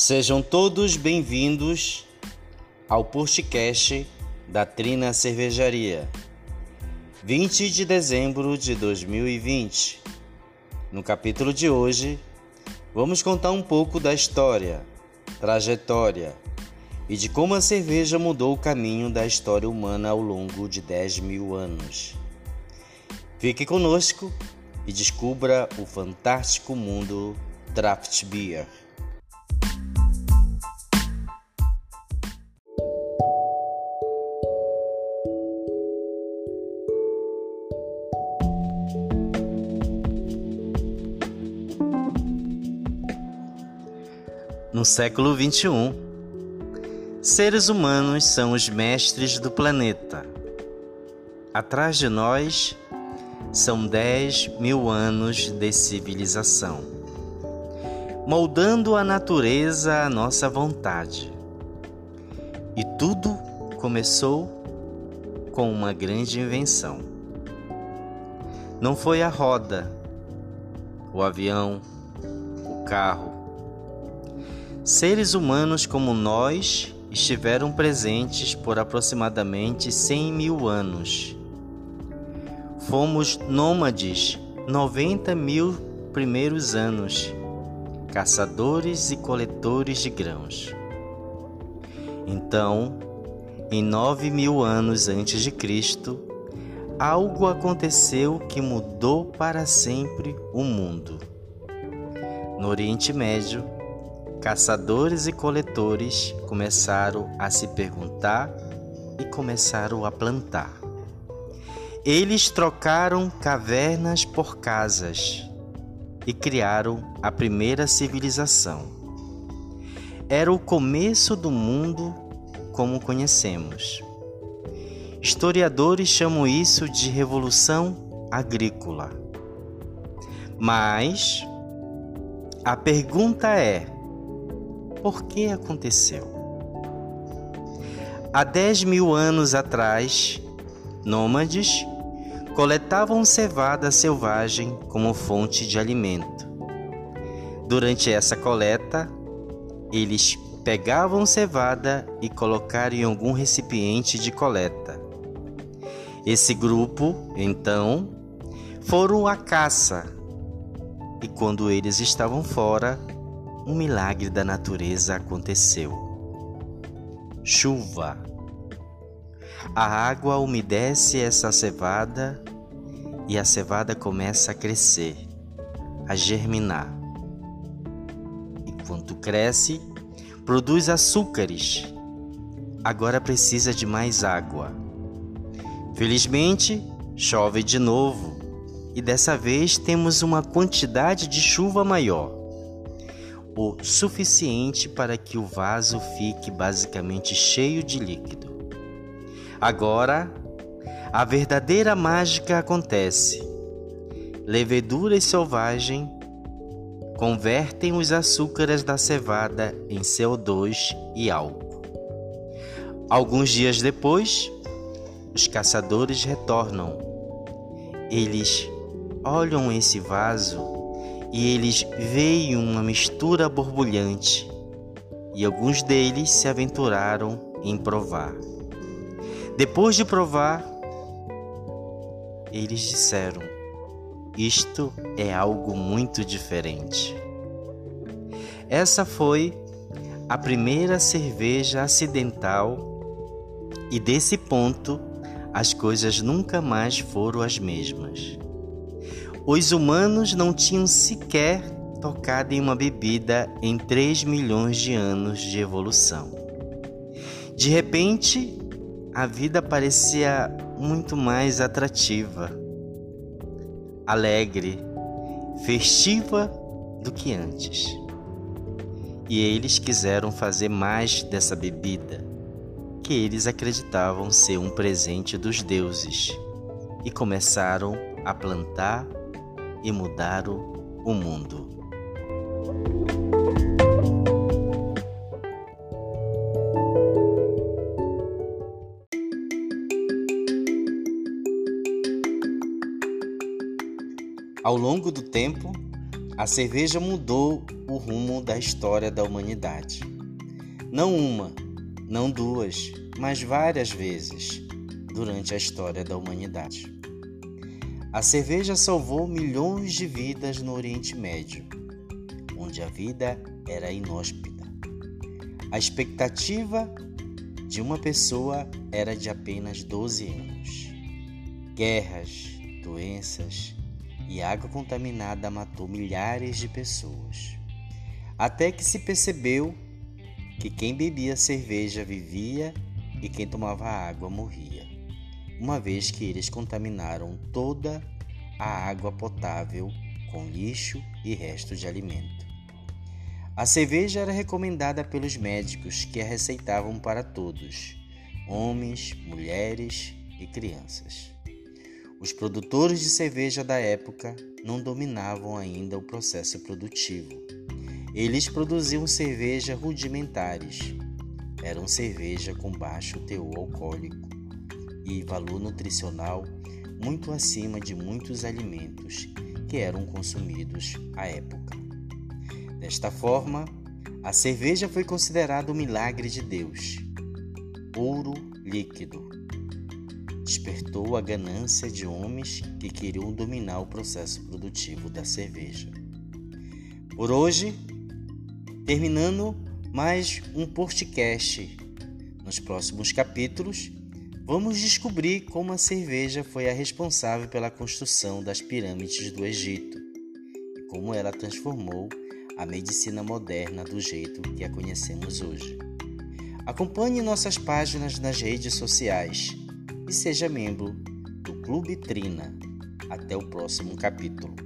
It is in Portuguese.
Sejam todos bem-vindos ao podcast da Trina Cervejaria, 20 de dezembro de 2020. No capítulo de hoje, vamos contar um pouco da história, trajetória e de como a cerveja mudou o caminho da história humana ao longo de 10 mil anos. Fique conosco e descubra o fantástico mundo Draft Beer. No século 21, seres humanos são os mestres do planeta. Atrás de nós são 10 mil anos de civilização, moldando a natureza à nossa vontade. E tudo começou com uma grande invenção. Não foi a roda, o avião, o carro, Seres humanos como nós estiveram presentes por aproximadamente 100 mil anos. Fomos nômades 90 mil primeiros anos, caçadores e coletores de grãos. Então, em 9 mil anos antes de Cristo, algo aconteceu que mudou para sempre o mundo. No Oriente Médio, caçadores e coletores começaram a se perguntar e começaram a plantar. Eles trocaram cavernas por casas e criaram a primeira civilização. Era o começo do mundo como conhecemos. Historiadores chamam isso de revolução agrícola. Mas a pergunta é: por que aconteceu. Há 10 mil anos atrás, nômades coletavam cevada selvagem como fonte de alimento. Durante essa coleta, eles pegavam cevada e colocaram em algum recipiente de coleta. Esse grupo, então, foram à caça e quando eles estavam fora, um milagre da natureza aconteceu. Chuva. A água umedece essa cevada e a cevada começa a crescer, a germinar. Enquanto cresce, produz açúcares. Agora precisa de mais água. Felizmente, chove de novo e dessa vez temos uma quantidade de chuva maior o suficiente para que o vaso fique basicamente cheio de líquido. Agora, a verdadeira mágica acontece. Leveduras selvagens convertem os açúcares da cevada em CO2 e álcool. Alguns dias depois, os caçadores retornam. Eles olham esse vaso e eles veem uma mistura borbulhante, e alguns deles se aventuraram em provar. Depois de provar, eles disseram: Isto é algo muito diferente. Essa foi a primeira cerveja acidental, e desse ponto as coisas nunca mais foram as mesmas. Os humanos não tinham sequer tocado em uma bebida em 3 milhões de anos de evolução. De repente, a vida parecia muito mais atrativa, alegre, festiva do que antes. E eles quiseram fazer mais dessa bebida, que eles acreditavam ser um presente dos deuses, e começaram a plantar e mudaram o mundo. Ao longo do tempo, a cerveja mudou o rumo da história da humanidade. Não uma, não duas, mas várias vezes durante a história da humanidade. A cerveja salvou milhões de vidas no Oriente Médio, onde a vida era inóspita. A expectativa de uma pessoa era de apenas 12 anos. Guerras, doenças e água contaminada matou milhares de pessoas. Até que se percebeu que quem bebia cerveja vivia e quem tomava água morria uma vez que eles contaminaram toda a água potável com lixo e restos de alimento. A cerveja era recomendada pelos médicos que a receitavam para todos, homens, mulheres e crianças. Os produtores de cerveja da época não dominavam ainda o processo produtivo. Eles produziam cerveja rudimentares. Eram cerveja com baixo teor alcoólico e valor nutricional muito acima de muitos alimentos que eram consumidos à época. Desta forma, a cerveja foi considerada um milagre de Deus. Ouro líquido. Despertou a ganância de homens que queriam dominar o processo produtivo da cerveja. Por hoje, terminando mais um podcast. Nos próximos capítulos, Vamos descobrir como a cerveja foi a responsável pela construção das pirâmides do Egito e como ela transformou a medicina moderna do jeito que a conhecemos hoje. Acompanhe nossas páginas nas redes sociais e seja membro do Clube Trina. Até o próximo capítulo.